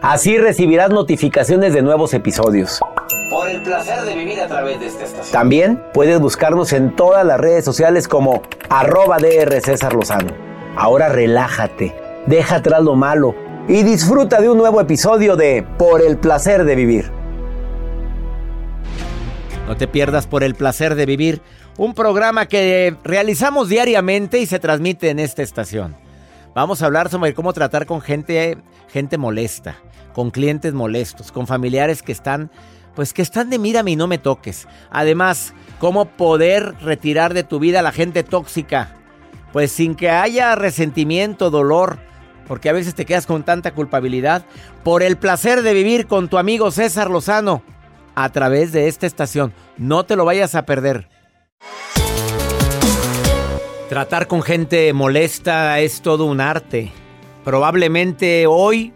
Así recibirás notificaciones de nuevos episodios. Por el placer de vivir a través de esta estación. También puedes buscarnos en todas las redes sociales como arroba DR César Lozano. Ahora relájate, deja atrás lo malo y disfruta de un nuevo episodio de Por el placer de vivir. No te pierdas por el placer de vivir, un programa que realizamos diariamente y se transmite en esta estación. Vamos a hablar sobre cómo tratar con gente, gente molesta, con clientes molestos, con familiares que están, pues que están de mírame y no me toques. Además, cómo poder retirar de tu vida a la gente tóxica, pues sin que haya resentimiento, dolor, porque a veces te quedas con tanta culpabilidad, por el placer de vivir con tu amigo César Lozano a través de esta estación. No te lo vayas a perder. Tratar con gente molesta es todo un arte. Probablemente hoy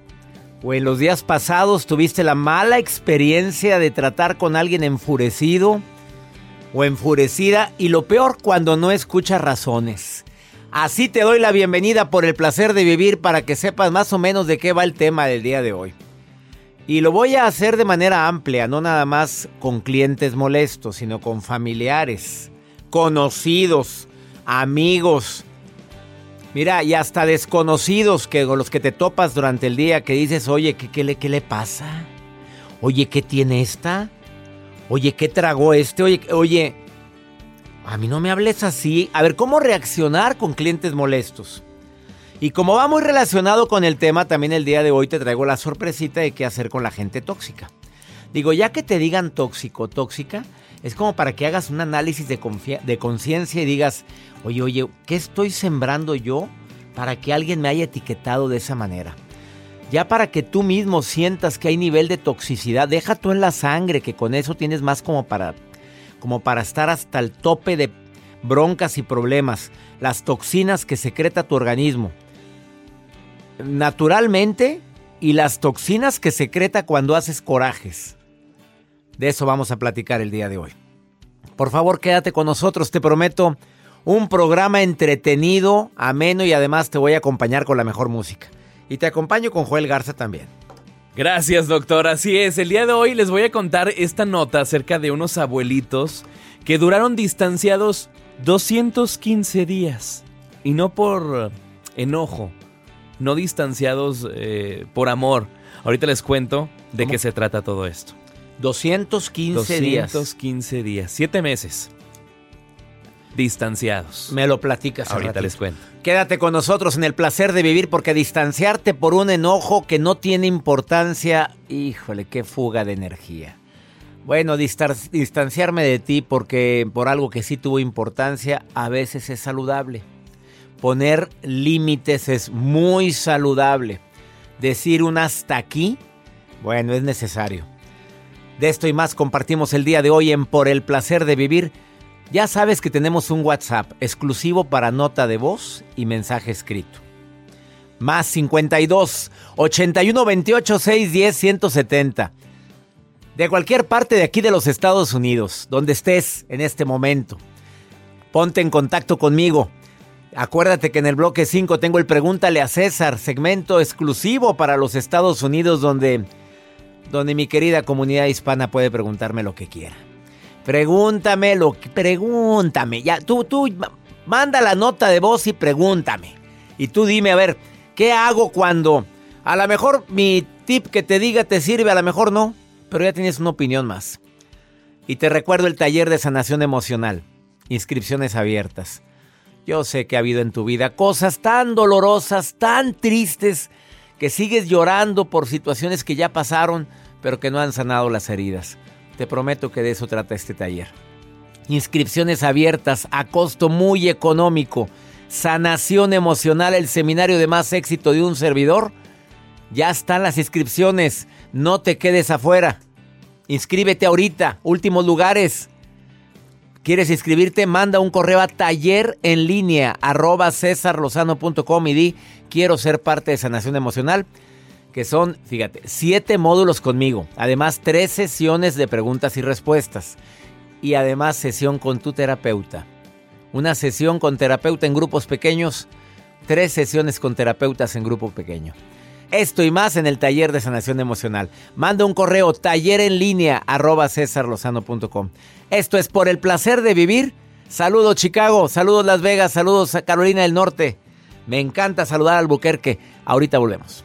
o en los días pasados tuviste la mala experiencia de tratar con alguien enfurecido o enfurecida y lo peor cuando no escuchas razones. Así te doy la bienvenida por el placer de vivir para que sepas más o menos de qué va el tema del día de hoy. Y lo voy a hacer de manera amplia, no nada más con clientes molestos, sino con familiares, conocidos, amigos. Mira, y hasta desconocidos que los que te topas durante el día que dices, oye, ¿qué, qué le, ¿qué le pasa? Oye, ¿qué tiene esta? Oye, ¿qué tragó este? Oye, oye, a mí no me hables así. A ver, ¿cómo reaccionar con clientes molestos? Y como va muy relacionado con el tema, también el día de hoy te traigo la sorpresita de qué hacer con la gente tóxica. Digo, ya que te digan tóxico, tóxica, es como para que hagas un análisis de, conciencia y digas, oye, oye, ¿qué estoy sembrando yo para que alguien me haya etiquetado de esa manera? Ya para que tú mismo sientas que hay nivel de toxicidad, deja tú en la sangre, que con eso tienes más como para, como para estar hasta el tope de broncas y problemas, las toxinas que secreta tu organismo naturalmente y las toxinas que secreta cuando haces corajes. De eso vamos a platicar el día de hoy. Por favor, quédate con nosotros, te prometo un programa entretenido, ameno y además te voy a acompañar con la mejor música. Y te acompaño con Joel Garza también. Gracias, doctor. Así es, el día de hoy les voy a contar esta nota acerca de unos abuelitos que duraron distanciados 215 días. Y no por enojo, no distanciados eh, por amor. Ahorita les cuento de qué se trata todo esto. 215 días. 215 días, siete meses. Distanciados. Me lo platicas. Ahorita ratito. les cuento. Quédate con nosotros en el placer de vivir porque distanciarte por un enojo que no tiene importancia, híjole, qué fuga de energía. Bueno, distanciarme de ti porque por algo que sí tuvo importancia a veces es saludable. Poner límites es muy saludable. Decir un hasta aquí, bueno, es necesario. De esto y más compartimos el día de hoy en Por el placer de vivir. Ya sabes que tenemos un WhatsApp exclusivo para nota de voz y mensaje escrito. Más 52 81 28 610 170. De cualquier parte de aquí de los Estados Unidos, donde estés en este momento, ponte en contacto conmigo. Acuérdate que en el bloque 5 tengo el Pregúntale a César, segmento exclusivo para los Estados Unidos donde, donde mi querida comunidad hispana puede preguntarme lo que quiera. Pregúntame lo que pregúntame. Ya tú tú ma- manda la nota de voz y pregúntame. Y tú dime a ver, ¿qué hago cuando a lo mejor mi tip que te diga te sirve, a lo mejor no, pero ya tienes una opinión más. Y te recuerdo el taller de sanación emocional. Inscripciones abiertas. Yo sé que ha habido en tu vida cosas tan dolorosas, tan tristes, que sigues llorando por situaciones que ya pasaron, pero que no han sanado las heridas. Te prometo que de eso trata este taller. Inscripciones abiertas a costo muy económico. Sanación emocional, el seminario de más éxito de un servidor. Ya están las inscripciones. No te quedes afuera. Inscríbete ahorita. Últimos lugares. ¿Quieres inscribirte? Manda un correo a taller en línea arroba y quiero ser parte de sanación emocional. Que son, fíjate, siete módulos conmigo. Además, tres sesiones de preguntas y respuestas. Y además, sesión con tu terapeuta. Una sesión con terapeuta en grupos pequeños. Tres sesiones con terapeutas en grupo pequeño. Esto y más en el taller de sanación emocional. Manda un correo taller en línea arroba cesarlozano.com. Esto es por el placer de vivir. Saludos Chicago, saludos Las Vegas, saludos a Carolina del Norte. Me encanta saludar al Buquerque. Ahorita volvemos.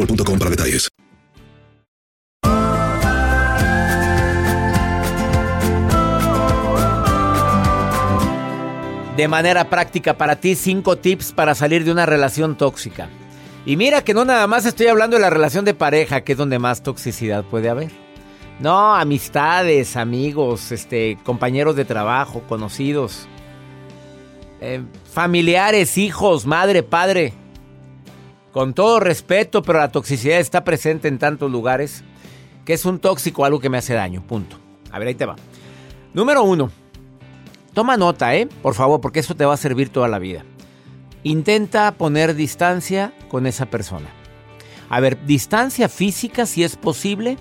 para detalles. De manera práctica para ti, cinco tips para salir de una relación tóxica. Y mira que no nada más estoy hablando de la relación de pareja, que es donde más toxicidad puede haber. No, amistades, amigos, este, compañeros de trabajo, conocidos, eh, familiares, hijos, madre, padre. Con todo respeto, pero la toxicidad está presente en tantos lugares que es un tóxico, algo que me hace daño. Punto. A ver, ahí te va. Número uno. Toma nota, ¿eh? Por favor, porque eso te va a servir toda la vida. Intenta poner distancia con esa persona. A ver, distancia física si es posible.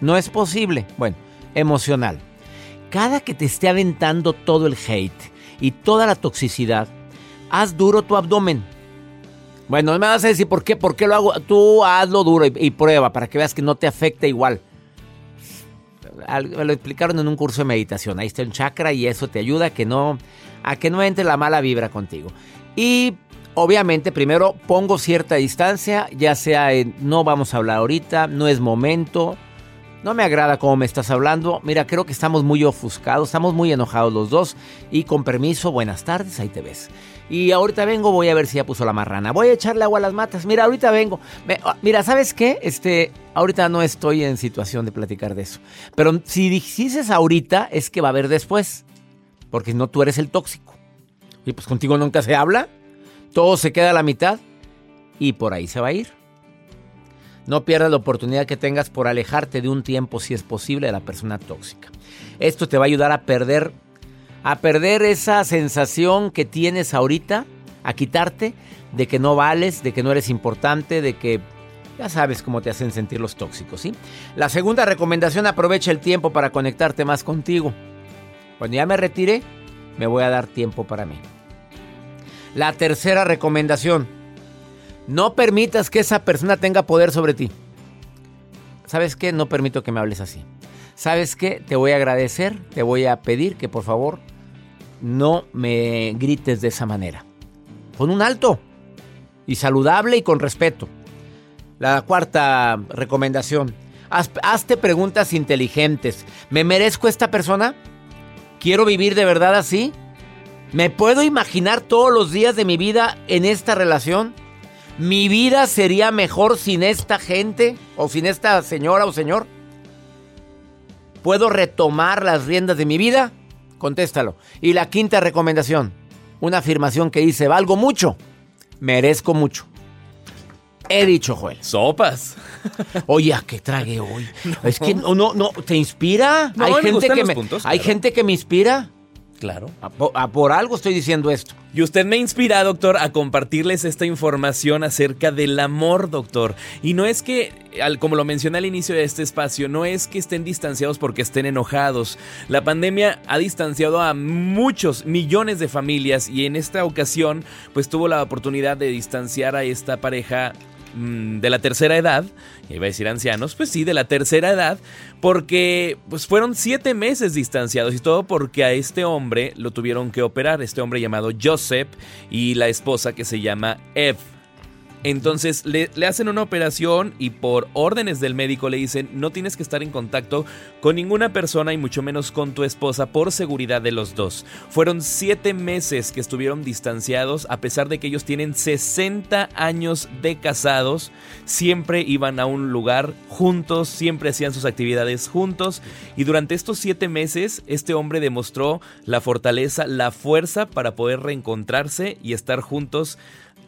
No es posible. Bueno, emocional. Cada que te esté aventando todo el hate y toda la toxicidad, haz duro tu abdomen. Bueno, no me vas a decir por qué, por qué lo hago. Tú hazlo duro y, y prueba para que veas que no te afecta igual. Al- Me lo explicaron en un curso de meditación. Ahí está un chakra y eso te ayuda a que no, a que no entre la mala vibra contigo. Y obviamente primero pongo cierta distancia, ya sea en no vamos a hablar ahorita, no es momento. No me agrada cómo me estás hablando. Mira, creo que estamos muy ofuscados, estamos muy enojados los dos. Y con permiso, buenas tardes, ahí te ves. Y ahorita vengo, voy a ver si ya puso la marrana. Voy a echarle agua a las matas. Mira, ahorita vengo. Me- ah, mira, ¿sabes qué? Este, ahorita no estoy en situación de platicar de eso. Pero si dices ahorita, es que va a haber después. Porque no tú eres el tóxico. Y pues contigo nunca se habla. Todo se queda a la mitad. Y por ahí se va a ir. No pierdas la oportunidad que tengas por alejarte de un tiempo, si es posible, de la persona tóxica. Esto te va a ayudar a perder, a perder esa sensación que tienes ahorita, a quitarte de que no vales, de que no eres importante, de que ya sabes cómo te hacen sentir los tóxicos, ¿sí? La segunda recomendación, aprovecha el tiempo para conectarte más contigo. Cuando ya me retire, me voy a dar tiempo para mí. La tercera recomendación, no permitas que esa persona tenga poder sobre ti. ¿Sabes qué? No permito que me hables así. ¿Sabes qué? Te voy a agradecer, te voy a pedir que por favor no me grites de esa manera. Con un alto y saludable y con respeto. La cuarta recomendación, haz- hazte preguntas inteligentes. ¿Me merezco esta persona? ¿Quiero vivir de verdad así? ¿Me puedo imaginar todos los días de mi vida en esta relación? ¿Mi vida sería mejor sin esta gente o sin esta señora o señor? ¿Puedo retomar las riendas de mi vida? Contéstalo. Y la quinta recomendación, una afirmación que dice, valgo mucho, merezco mucho. He dicho, Joel. Sopas. Oye, ¿a qué tragué hoy? Es que no, no, no, ¿te inspira? No, hay gente que me, puntos, hay claro. gente que me inspira. Claro. A po- a por algo estoy diciendo esto. Y usted me inspira, doctor, a compartirles esta información acerca del amor, doctor. Y no es que, al- como lo mencioné al inicio de este espacio, no es que estén distanciados porque estén enojados. La pandemia ha distanciado a muchos, millones de familias y en esta ocasión, pues tuvo la oportunidad de distanciar a esta pareja de la tercera edad, iba a decir ancianos, pues sí, de la tercera edad, porque pues fueron siete meses distanciados y todo porque a este hombre lo tuvieron que operar, este hombre llamado Joseph y la esposa que se llama Eve. Entonces le, le hacen una operación y por órdenes del médico le dicen no tienes que estar en contacto con ninguna persona y mucho menos con tu esposa por seguridad de los dos. Fueron siete meses que estuvieron distanciados a pesar de que ellos tienen 60 años de casados. Siempre iban a un lugar juntos, siempre hacían sus actividades juntos y durante estos siete meses este hombre demostró la fortaleza, la fuerza para poder reencontrarse y estar juntos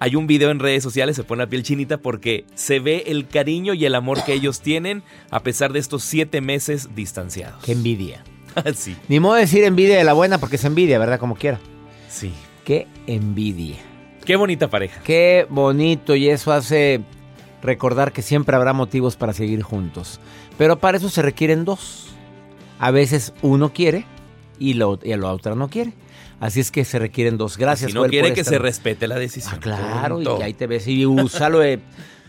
hay un video en redes sociales, se pone la piel chinita porque se ve el cariño y el amor que ellos tienen a pesar de estos siete meses distanciados. Qué envidia. sí, Ni modo de decir envidia de la buena porque es envidia, ¿verdad? Como quiera. sí. Qué envidia. Qué bonita pareja. Qué bonito y eso hace recordar que siempre habrá motivos para seguir juntos. Pero para eso se requieren dos. A veces uno quiere y, lo, y la otra no quiere. Así es que se requieren dos. Gracias. si no Joel, quiere que se respete la decisión. Ah, claro, Punto. y ahí te ves y úsalo.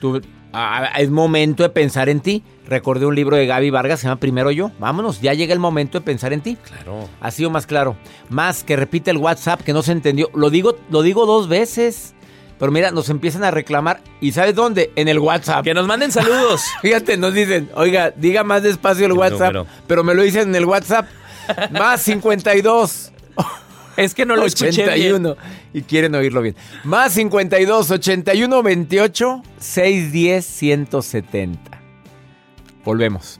tú- ah, es momento de pensar en ti. Recordé un libro de Gaby Vargas, se llama Primero Yo. Vámonos, ya llega el momento de pensar en ti. Claro. Ha sido más claro. Más que repite el WhatsApp que no se entendió. Lo digo, lo digo dos veces. Pero mira, nos empiezan a reclamar. ¿Y sabes dónde? En el WhatsApp. Que nos manden saludos. Fíjate, nos dicen, oiga, diga más despacio el El WhatsApp. número. Pero me lo dicen en el WhatsApp. Más 52. Es que no lo escuché bien. 81 y quieren oírlo bien. Más 52 81 28 610 170. Volvemos.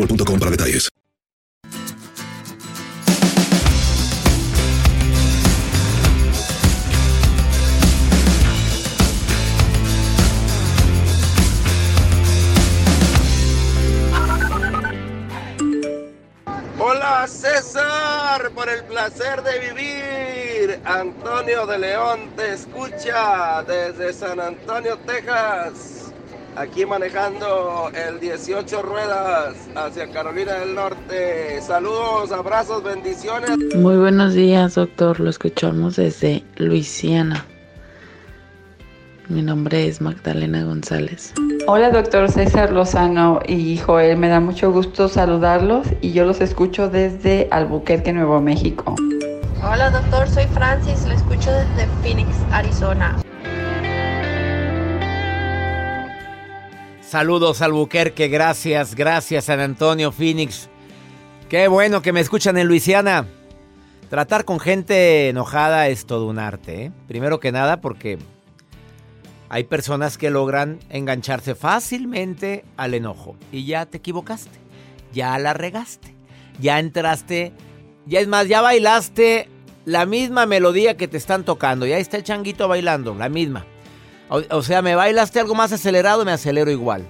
boostmobile.com detalles. Hola César, por el placer de vivir. Antonio de León te escucha desde San Antonio, Texas. Aquí manejando el 18 ruedas hacia Carolina del Norte. Saludos, abrazos, bendiciones. Muy buenos días, doctor. Lo escuchamos desde Luisiana. Mi nombre es Magdalena González. Hola, doctor César Lozano y Joel. Me da mucho gusto saludarlos y yo los escucho desde Albuquerque, Nuevo México. Hola, doctor. Soy Francis. Lo escucho desde Phoenix, Arizona. Saludos Albuquerque, gracias, gracias San Antonio, Phoenix. Qué bueno que me escuchan en Luisiana. Tratar con gente enojada es todo un arte. ¿eh? Primero que nada porque hay personas que logran engancharse fácilmente al enojo y ya te equivocaste, ya la regaste, ya entraste, ya es más, ya bailaste la misma melodía que te están tocando, ya está el changuito bailando, la misma. O, sea, me bailaste algo más acelerado, me acelero igual.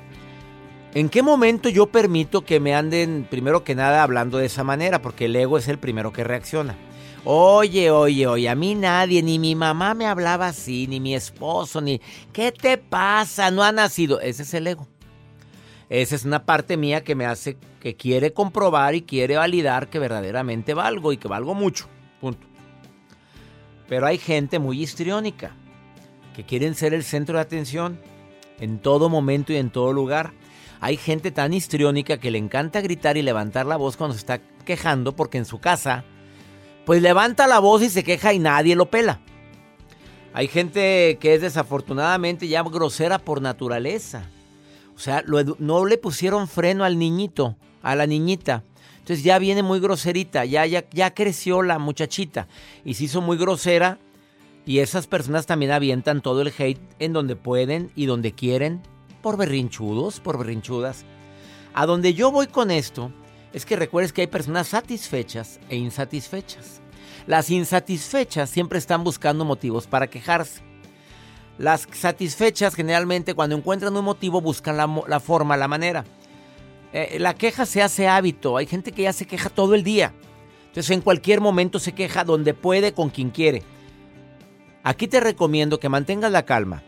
¿En qué momento yo permito que me anden, primero que nada, hablando de esa manera? Porque el ego es el primero que reacciona. Oye, oye, oye, a mí nadie, ni mi mamá me hablaba así, ni mi esposo, ni... ¿Qué te pasa? No ha nacido. Ese es el ego. Esa es una parte mía que me hace, que quiere comprobar y quiere validar que verdaderamente valgo y que valgo mucho. Punto. Pero hay gente muy histriónica que quieren ser el centro de atención en todo momento y en todo lugar. Hay gente tan histriónica que le encanta gritar y levantar la voz cuando se está quejando porque en su casa, pues levanta la voz y se queja y nadie lo pela. Hay gente que es desafortunadamente ya grosera por naturaleza. O sea, no le pusieron freno al niñito, a la niñita. Entonces ya viene muy groserita, ya, ya, ya creció la muchachita y se hizo muy grosera. Y esas personas también avientan todo el hate en donde pueden y donde quieren, por berrinchudos, por berrinchudas. A donde yo voy con esto es que recuerdes que hay personas satisfechas e insatisfechas. Las insatisfechas siempre están buscando motivos para quejarse. Las satisfechas generalmente cuando encuentran un motivo buscan la, forma, la manera. Eh, la queja se hace hábito. Hay gente que ya se queja todo el día. Entonces en cualquier momento se queja donde puede, con quien quiere. Aquí te recomiendo que mantengas la calma,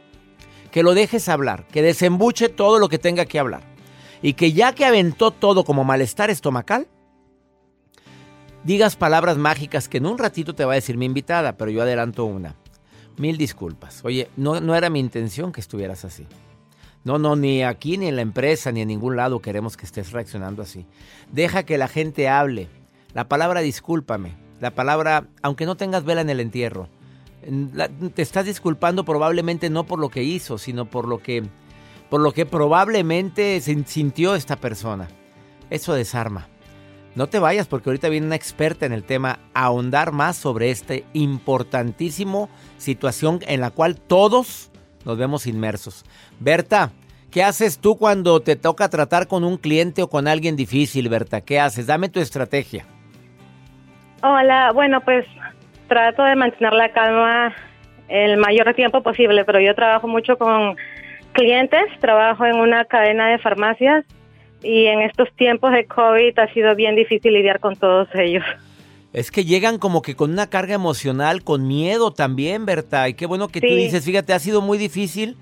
que lo dejes hablar, que desembuche todo lo que tenga que hablar. y que ya que aventó todo como malestar estomacal, digas palabras mágicas que en un ratito te va a decir mi invitada, pero yo adelanto una. Mil disculpas. Oye, no, no era mi intención que estuvieras así. No, no, ni aquí, ni en la empresa, ni en ningún lado queremos que estés reaccionando así. Deja que la gente hable. La palabra discúlpame, la palabra, aunque no tengas vela en el entierro, te estás disculpando probablemente no por lo que hizo, sino por lo que, por lo que probablemente sintió esta persona. Eso desarma. No te vayas porque ahorita viene una experta en el tema a ahondar más sobre esta importantísimo situación en la cual todos nos vemos inmersos. Berta, ¿qué haces tú cuando te toca tratar con un cliente o con alguien difícil, Berta? ¿Qué haces? Dame tu estrategia. Hola, bueno, pues trato de mantener la calma el mayor tiempo posible, pero yo trabajo mucho con clientes, trabajo en una cadena de farmacias y en estos tiempos de COVID ha sido bien difícil lidiar con todos ellos. Es que llegan como que con una carga emocional, con miedo también, Berta. Y qué bueno que tú dices, fíjate, ha sido muy difícil,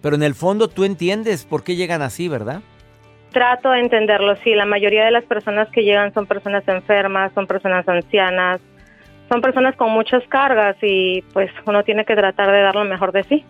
pero en el fondo tú entiendes por qué llegan así, ¿verdad? Trato de entenderlo, sí. La mayoría de las personas que llegan son personas enfermas, son personas ancianas, son personas con muchas cargas y pues uno tiene que tratar de dar lo mejor de sí.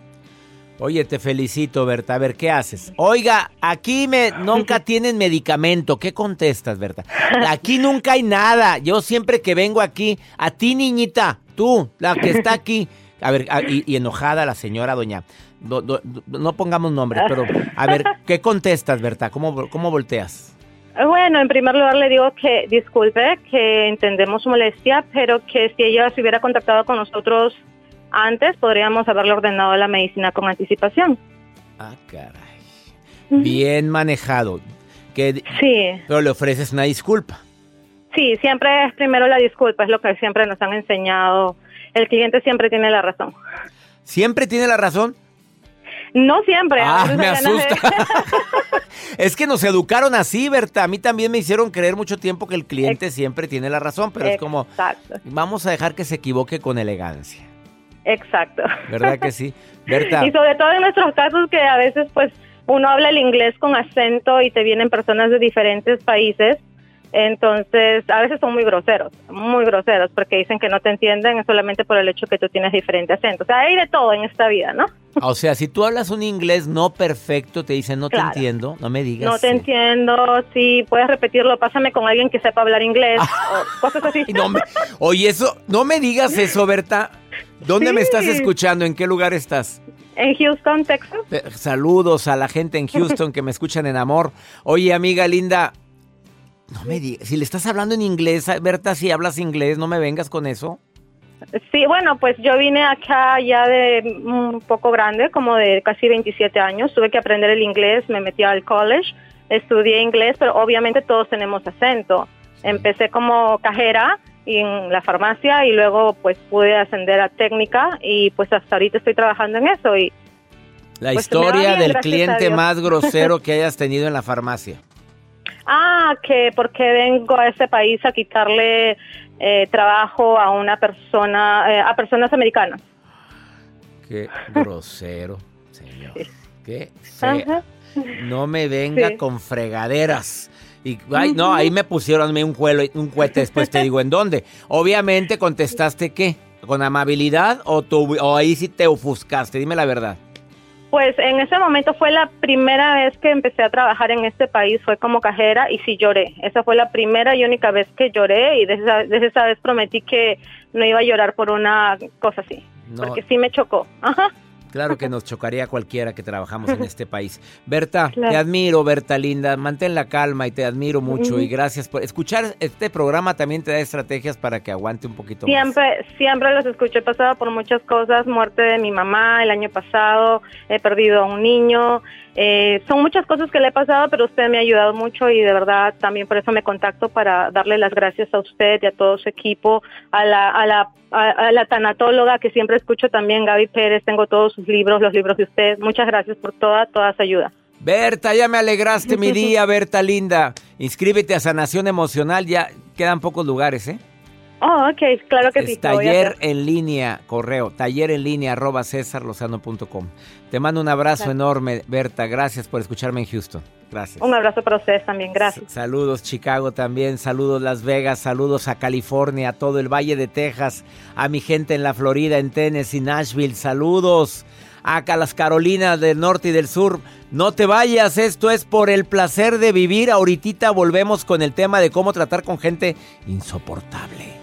Oye, te felicito, Berta. A ver, ¿qué haces? Oiga, aquí me, nunca tienen medicamento. ¿Qué contestas, Berta? Aquí nunca hay nada. Yo siempre que vengo aquí, a ti, niñita, tú, la que está aquí. A ver, y, enojada la señora doña. no pongamos nombres, pero a ver, ¿qué contestas, Berta? ¿Cómo, ¿Cómo volteas? Bueno, en primer lugar le digo que disculpe, que entendemos su molestia, pero que si ella se hubiera contactado con nosotros antes podríamos haberle ordenado la medicina con anticipación. Ah, caray. Bien manejado. Que, sí. Pero le ofreces una disculpa. Sí, siempre es primero la disculpa, es lo que siempre nos han enseñado. El cliente siempre tiene la razón. ¿Siempre tiene la razón? No siempre. Ah, me asusta. es que nos educaron así, Berta. A mí también me hicieron creer mucho tiempo que el cliente siempre tiene la razón, pero es como, vamos a dejar que se equivoque con elegancia. Exacto. ¿Verdad que sí? Berta. Y sobre todo en nuestros casos que a veces pues uno habla el inglés con acento y te vienen personas de diferentes países. Entonces, a veces son muy groseros, muy groseros, porque dicen que no te entienden solamente por el hecho que tú tienes diferente acento. O sea, hay de todo en esta vida, ¿no? O sea, si tú hablas un inglés no perfecto, te dicen no te entiendo, no me digas. No te entiendo, sí, puedes repetirlo, pásame con alguien que sepa hablar inglés, o cosas así. No oye, eso, no me digas eso, Berta. ¿Dónde me estás escuchando? ¿En qué lugar estás? En Houston, Texas. Saludos a la gente en Houston que me escuchan en amor. Oye, amiga linda, no me digas, si le estás hablando en inglés, Berta, si hablas inglés, no me vengas con eso. Sí, bueno, pues yo vine acá ya de un poco grande, como de casi 27 años. Tuve que aprender el inglés, me metí al college, estudié inglés, pero obviamente todos tenemos acento. Empecé como cajera en la farmacia y luego pues pude ascender a técnica y pues hasta ahorita estoy trabajando en eso y la pues, historia del cliente más grosero que hayas tenido en la farmacia. Ah, que porque vengo a ese país a quitarle eh, trabajo a una persona, eh, a personas americanas. Qué grosero, señor. Qué fea. No me venga con fregaderas. Y, ay, no, ahí me pusieron un, cuelo, un cohete, después te digo en dónde. Obviamente contestaste qué, con amabilidad o, o ahí sí te ofuscaste, dime la verdad. Pues en ese momento fue la primera vez que empecé a trabajar en este país, fue como cajera y sí lloré. Esa fue la primera y única vez que lloré y desde esa, desde esa vez prometí que no iba a llorar por una cosa así, porque sí me chocó. Ajá. Claro que nos chocaría cualquiera que trabajamos en este país. Berta, te admiro, Berta linda. Mantén la calma y te admiro mucho. Y gracias por escuchar este programa. También te da estrategias para que aguante un poquito siempre, más. Siempre los escucho. He pasado por muchas cosas. Muerte de mi mamá el año pasado. He perdido a un niño. Eh, son muchas cosas que le he pasado, pero usted me ha ayudado mucho y de verdad también por eso me contacto para darle las gracias a usted y a todo su equipo, a la, a la, a, la tanatóloga que siempre escucho también, Gaby Pérez, tengo todos sus libros, los libros de usted. Muchas gracias por toda, toda su ayuda. Berta, ya me alegraste mi día, Berta linda. Inscríbete a Sanación Emocional, ya quedan pocos lugares, ¿eh? Oh, ok, claro que sí. Taller en línea, correo, taller en línea arroba Te mando un abrazo enorme, Berta. Gracias por escucharme en Houston. Gracias. Un abrazo para ustedes también, gracias. Saludos Chicago también, saludos Las Vegas, saludos a California, a todo el Valle de Texas, a mi gente en la Florida, en Tennessee, Nashville, saludos acá a las Carolinas del Norte y del Sur. No te vayas, esto es por el placer de vivir. Ahorita volvemos con el tema de cómo tratar con gente insoportable.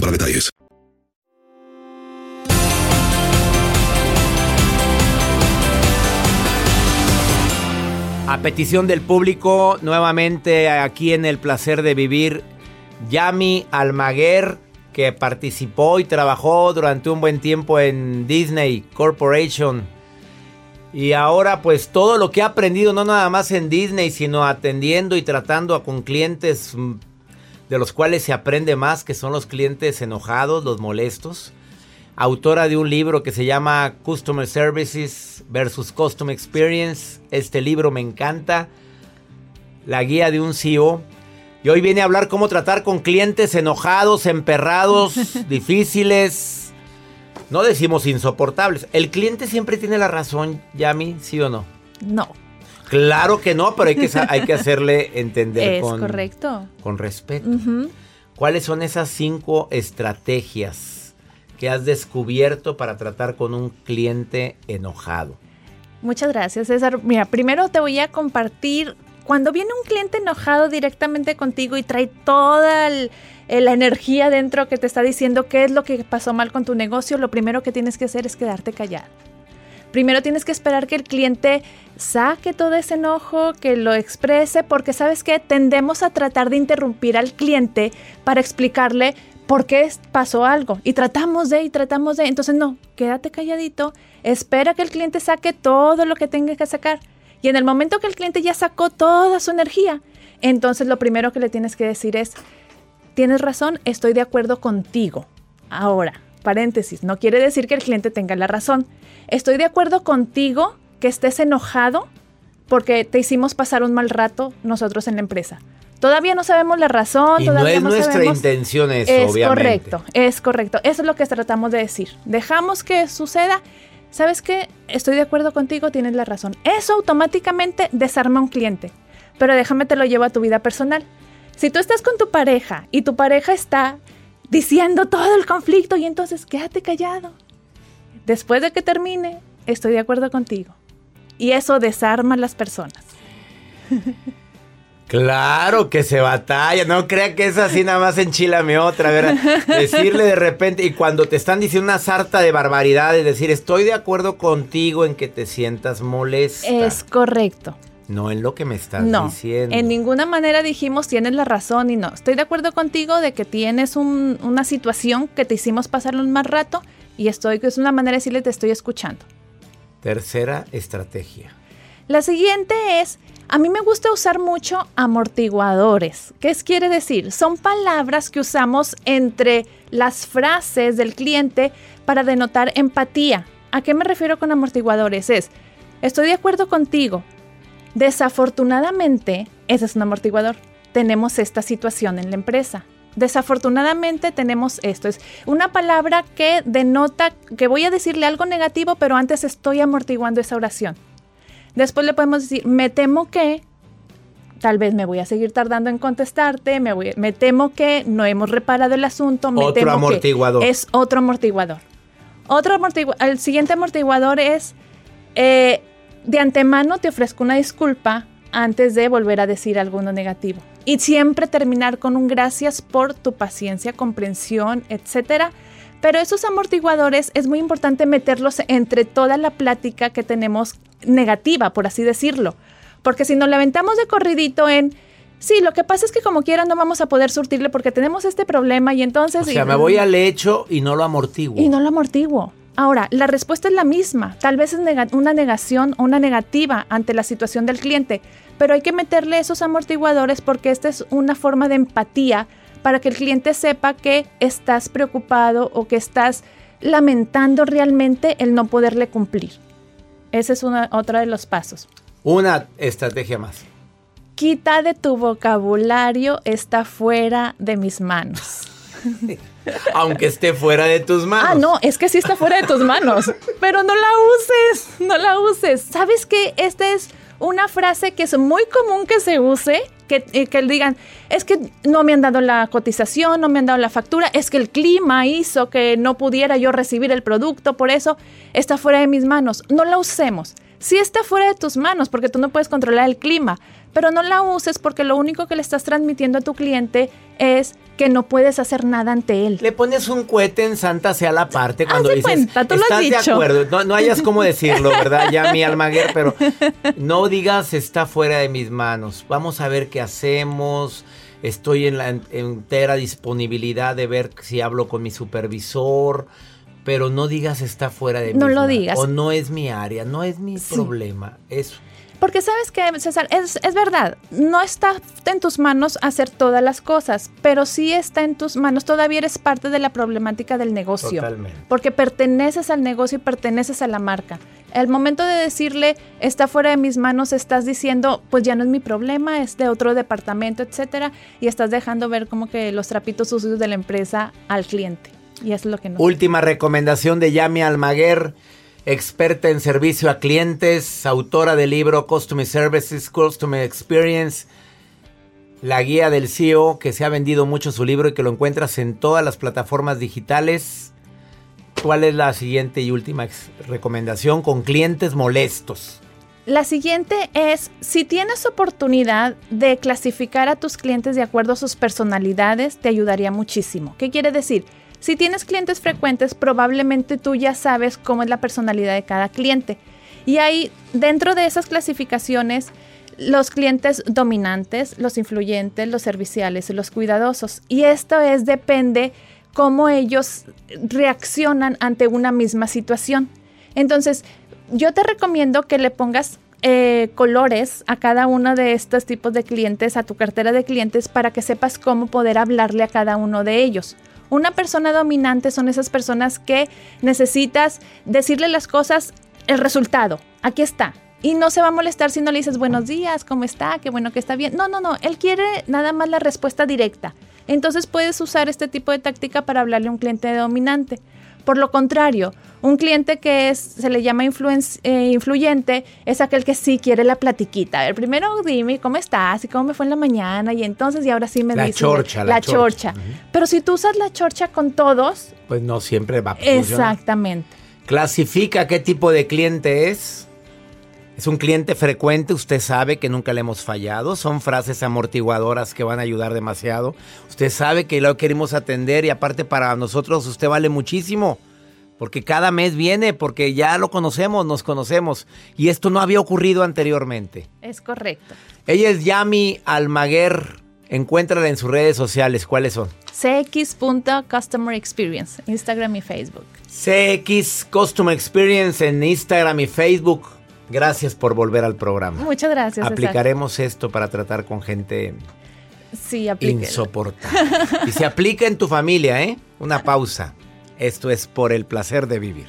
para detalles. A petición del público, nuevamente aquí en El Placer de Vivir, Yami Almaguer, que participó y trabajó durante un buen tiempo en Disney Corporation. Y ahora pues todo lo que ha aprendido, no nada más en Disney, sino atendiendo y tratando con clientes mm, de los cuales se aprende más, que son los clientes enojados, los molestos. Autora de un libro que se llama Customer Services versus Customer Experience. Este libro me encanta. La guía de un CEO. Y hoy viene a hablar cómo tratar con clientes enojados, emperrados, difíciles. No decimos insoportables. El cliente siempre tiene la razón, Yami, ¿sí o no? No. Claro que no, pero hay que, hay que hacerle entender Es con, correcto. con respeto. ¿Cuáles son esas cinco estrategias que has descubierto para tratar con un cliente enojado? Muchas gracias, César. Mira, primero te voy a compartir, cuando viene un cliente enojado directamente contigo y trae toda el- la energía dentro que te está diciendo qué es lo que pasó mal con tu negocio, lo primero que tienes que hacer es quedarte callado. Primero tienes que esperar que el cliente saque todo ese enojo, que lo exprese, porque sabes que tendemos a tratar de interrumpir al cliente para explicarle por qué pasó algo. Y tratamos de, y tratamos de. Entonces, no, quédate calladito, espera que el cliente saque todo lo que tenga que sacar. Y en el momento que el cliente ya sacó toda su energía, entonces lo primero que le tienes que decir es, tienes razón, estoy de acuerdo contigo. Ahora, paréntesis, no quiere decir que el cliente tenga la razón. Estoy de acuerdo contigo que estés enojado porque te hicimos pasar un mal rato nosotros en la empresa. Todavía no sabemos la razón, Y no todavía es nuestra sabemos- intención eso, es obviamente. correcto, es correcto. Eso es lo que tratamos de decir. Dejamos que suceda. ¿Sabes qué? Estoy de acuerdo contigo, tienes la razón. Eso automáticamente desarma a un cliente. Pero déjame te lo llevo a tu vida personal. Si tú estás con tu pareja y tu pareja está diciendo todo el conflicto y entonces quédate callado. Después de que termine, estoy de acuerdo contigo. Y eso desarma a las personas. Claro que se batalla, no crea que es así nada más enchilame otra, ¿verdad? Decirle de repente, y cuando te están diciendo una sarta de barbaridades, decir, estoy de acuerdo contigo en que te sientas molesta. Es correcto. No en lo que me estás no, diciendo. En ninguna manera dijimos tienes la razón y no. Estoy de acuerdo contigo de que tienes un- una situación que te hicimos pasar un más rato y estoy, es una manera de decirle te estoy escuchando. Tercera estrategia. La siguiente es, a mí me gusta usar mucho amortiguadores. ¿Qué es- quiere decir? Son palabras que usamos entre las frases del cliente para denotar empatía. ¿A qué me refiero con amortiguadores? Es, estoy de acuerdo contigo. Desafortunadamente, ese es un amortiguador. Tenemos esta situación en la empresa. Desafortunadamente tenemos esto. Es una palabra que denota que voy a decirle algo negativo, pero antes estoy amortiguando esa oración. Después le podemos decir, me temo que, tal vez me voy a seguir tardando en contestarte, me, voy- me temo que no hemos reparado el asunto. Me Otro temo que amortiguador. Es otro amortiguador. Otro amortiguador, el siguiente amortiguador es, eh, de antemano te ofrezco una disculpa antes de volver a decir alguno negativo. Y siempre terminar con un gracias por tu paciencia, comprensión, etcétera. Pero esos amortiguadores es muy importante meterlos entre toda la plática que tenemos negativa, por así decirlo. Porque si nos la aventamos de corridito en, sí, lo que pasa es que como quiera no vamos a poder surtirle porque tenemos este problema y entonces... O sea, y- me voy al hecho y no lo amortiguo. y no lo amortiguo. Ahora, la respuesta es la misma. Tal vez es una negación o una negativa ante la situación del cliente, pero hay que meterle esos amortiguadores porque esta es una forma de empatía para que el cliente sepa que estás preocupado o que estás lamentando realmente el no poderle cumplir. Ese es una, otra de los pasos. Una estrategia más. Quita de tu vocabulario, está fuera de mis manos. Aunque esté fuera de tus manos. Ah, no, es que sí está fuera de tus manos. Pero no la uses, no la uses. ¿Sabes que Esta es una frase que es muy común que se use, que, eh, que digan, es que no me han dado la cotización, no me han dado la factura, es que el clima hizo que no pudiera yo recibir el producto, por eso está fuera de mis manos. No la usemos. Sí está fuera de tus manos porque tú no puedes controlar el clima, pero no la uses porque lo único que le estás transmitiendo a tu cliente es que no puedes hacer nada ante él. Le pones un cohete en Santa sea la parte cuando Haz de dices, cuenta, tú lo has estás de dicho". acuerdo. No, no hayas cómo decirlo, ¿verdad? Ya mi Almaguer, pero no digas está fuera de mis manos. Vamos a ver qué hacemos. Estoy en la en- entera disponibilidad de ver si hablo con mi supervisor. Pero no digas está fuera de No mis lo manos. digas. O no es mi área, no es mi Sí. problema. Eso. Porque sabes que, César, es, es verdad, no está en tus manos hacer todas las cosas, pero sí está en tus manos, todavía eres parte de la problemática del negocio. Totalmente. Porque perteneces al negocio y perteneces a la marca. El momento de decirle, está fuera de mis manos, estás diciendo, pues ya no es mi problema, es de otro departamento, etcétera, y estás dejando ver como que los trapitos sucios de la empresa al cliente. Y es lo que no. Última recomendación de Yami Almaguer, experta en servicio a clientes, autora del libro Customer Services, Customer Experience, la guía del CEO, que se ha vendido mucho su libro y que lo encuentras en todas las plataformas digitales. ¿Cuál es la siguiente y última recomendación con clientes molestos? La siguiente es, si tienes oportunidad de clasificar a tus clientes de acuerdo a sus personalidades, te ayudaría muchísimo. ¿Qué quiere decir? Si tienes clientes frecuentes, probablemente tú ya sabes cómo es la personalidad de cada cliente. Y ahí, dentro de esas clasificaciones, los clientes dominantes, los influyentes, los serviciales y los cuidadosos. Y esto es, depende cómo ellos reaccionan ante una misma situación. Entonces, yo te recomiendo que le pongas eh, colores a cada uno de estos tipos de clientes, a tu cartera de clientes, para que sepas cómo poder hablarle a cada uno de ellos. Una persona dominante son esas personas que necesitas decirle las cosas, el resultado, aquí está. Y no se va a molestar si no le dices buenos días, ¿cómo está? Qué bueno que está bien. No, no, no, él quiere nada más la respuesta directa. Entonces puedes usar este tipo de táctica para hablarle a un cliente dominante. Por lo contrario, un cliente que es, se le llama eh, influyente es aquel que sí quiere la platiquita. A ver, primero dime cómo estás y cómo me fue en la mañana y entonces y ahora sí me La dices chorcha, la la chorcha. chorcha. Pero si tú usas la chorcha con todos, Pues no siempre va a funcionar. exactamente. Clasifica qué tipo de cliente es. Es un cliente frecuente, usted sabe que nunca le hemos fallado, son frases amortiguadoras que van a ayudar demasiado. Usted sabe que lo queremos atender y aparte para nosotros usted vale muchísimo, porque cada mes viene, porque ya lo conocemos, nos conocemos y esto no había ocurrido anteriormente. Es correcto. Ella es Yami Almaguer, encuéntrala en sus redes sociales, ¿cuáles son? cx.customer experience, Instagram y Facebook. CX Customer Experience en Instagram y Facebook. Gracias por volver al programa. Muchas gracias. César. Aplicaremos esto para tratar con gente Sí, insoportable. y se aplica en tu familia, ¿eh? Una pausa. Esto es por el placer de vivir.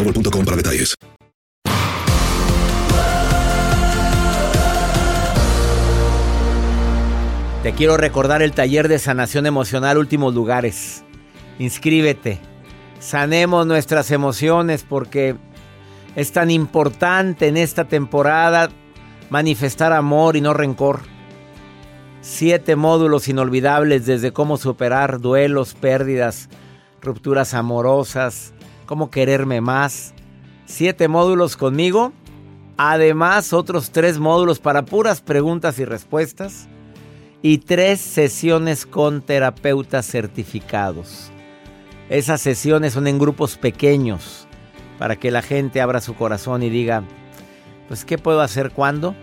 boostmobile.com detalles. Te quiero recordar el taller de sanación emocional Últimos Lugares. Inscríbete. Sanemos nuestras emociones porque es tan importante en esta temporada manifestar amor y no rencor. Siete módulos inolvidables desde cómo superar duelos, pérdidas, rupturas amorosas, cómo quererme más. Siete módulos conmigo. Además, otros tres módulos para puras preguntas y respuestas. Y tres sesiones con terapeutas certificados. Esas sesiones son en grupos pequeños para que la gente abra su corazón y diga, pues, ¿qué puedo hacer cuándo?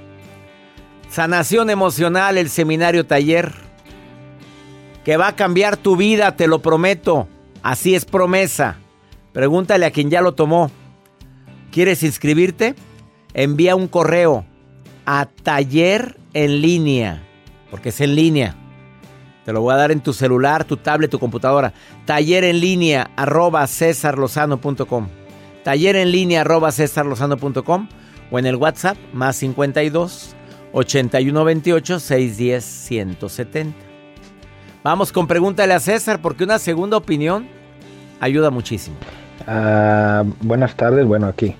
Sanación emocional, el seminario taller, que va a cambiar tu vida, te lo prometo. Así es promesa. Pregúntale a quien ya lo tomó. ¿Quieres inscribirte? Envía un correo a taller en línea, porque es en línea. Te lo voy a dar en tu celular, tu tablet, tu computadora. Taller en línea arroba cesarlozano.com. Taller en línea arroba cesarlozano.com o en el WhatsApp más 52 8128 610 170. Vamos con pregúntale a César porque una segunda opinión ayuda muchísimo. Ah, buenas tardes, bueno, aquí.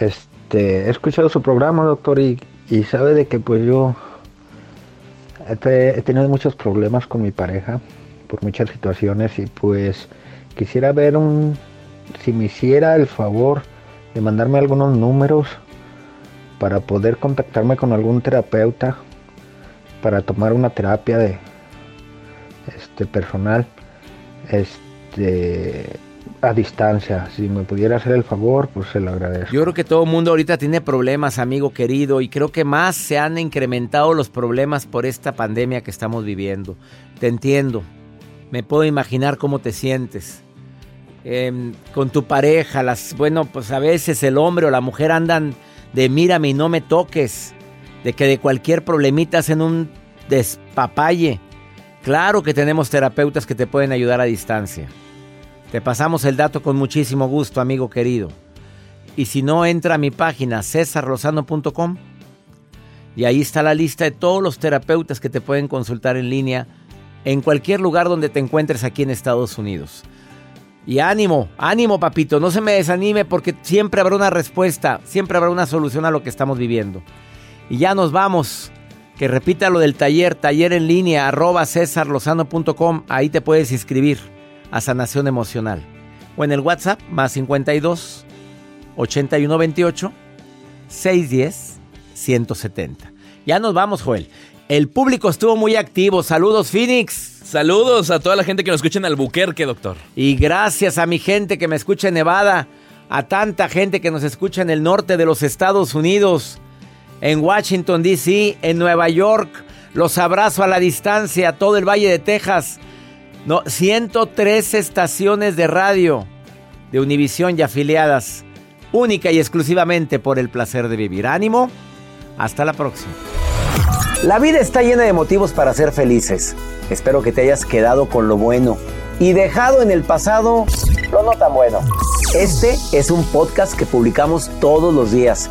Este, he escuchado su programa, doctor, y, y sabe de que pues yo he, te- he tenido muchos problemas con mi pareja por muchas situaciones y pues quisiera ver un, si me hiciera el favor de mandarme algunos números para poder contactarme con algún terapeuta para tomar una terapia de este personal este a distancia si me pudiera hacer el favor pues se lo agradezco Yo creo que todo el mundo ahorita tiene problemas, amigo querido, y creo que más se han incrementado los problemas por esta pandemia que estamos viviendo. Te entiendo, me puedo imaginar cómo te sientes. em, con tu pareja, las, bueno, pues a veces el hombre o la mujer andan de mírame y no me toques, de que de cualquier problemita hacen un despapalle. Claro que tenemos terapeutas que te pueden ayudar a distancia. Te pasamos el dato con muchísimo gusto, amigo querido. Y si no, entra a mi página cesarrosano.com y ahí está la lista de todos los terapeutas que te pueden consultar en línea en cualquier lugar donde te encuentres aquí en Estados Unidos. Y ánimo, ánimo papito, no se me desanime porque siempre habrá una respuesta, siempre habrá una solución a lo que estamos viviendo. Y ya nos vamos. Que repita lo del taller, taller en línea, arroba cesarlosano.com. Ahí te puedes inscribir a Sanación Emocional. O en el WhatsApp, más 52 8128 610 170. Ya nos vamos, Joel. El público estuvo muy activo. Saludos, Phoenix. Saludos a toda la gente que nos escucha en Albuquerque, doctor. Y gracias a mi gente que me escucha en Nevada, a tanta gente que nos escucha en el norte de los Estados Unidos, en Washington, D.C., en Nueva York. Los abrazo a la distancia, a todo el Valle de Texas. No, 103 estaciones de radio de Univisión y afiliadas, única y exclusivamente por el placer de vivir. Ánimo, hasta la próxima. La vida está llena de motivos para ser felices. Espero que te hayas quedado con lo bueno y dejado en el pasado lo no tan bueno. Este es un podcast que publicamos todos los días,